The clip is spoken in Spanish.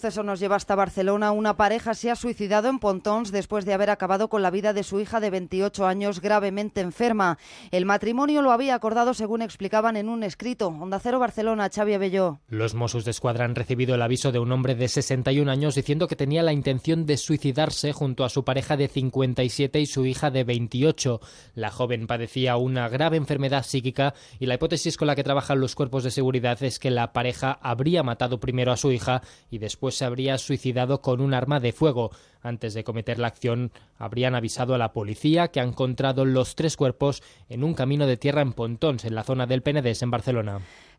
Eso nos lleva hasta Barcelona. Una pareja se ha suicidado en Pontons después de haber acabado con la vida de su hija de 28 años gravemente enferma. El matrimonio lo había acordado según explicaban en un escrito. Onda Cero Barcelona, Xavi Abelló. Los Mossos de Escuadra han recibido el aviso de un hombre de 61 años diciendo que tenía la intención de suicidarse junto a su pareja de 57 y su hija de 28. La joven padecía una grave enfermedad psíquica y la hipótesis con la que trabajan los cuerpos de seguridad es que la pareja habría matado primero a su hija y después se habría suicidado con un arma de fuego. Antes de cometer la acción, habrían avisado a la policía que ha encontrado los tres cuerpos en un camino de tierra en Pontons, en la zona del Penedés, en Barcelona.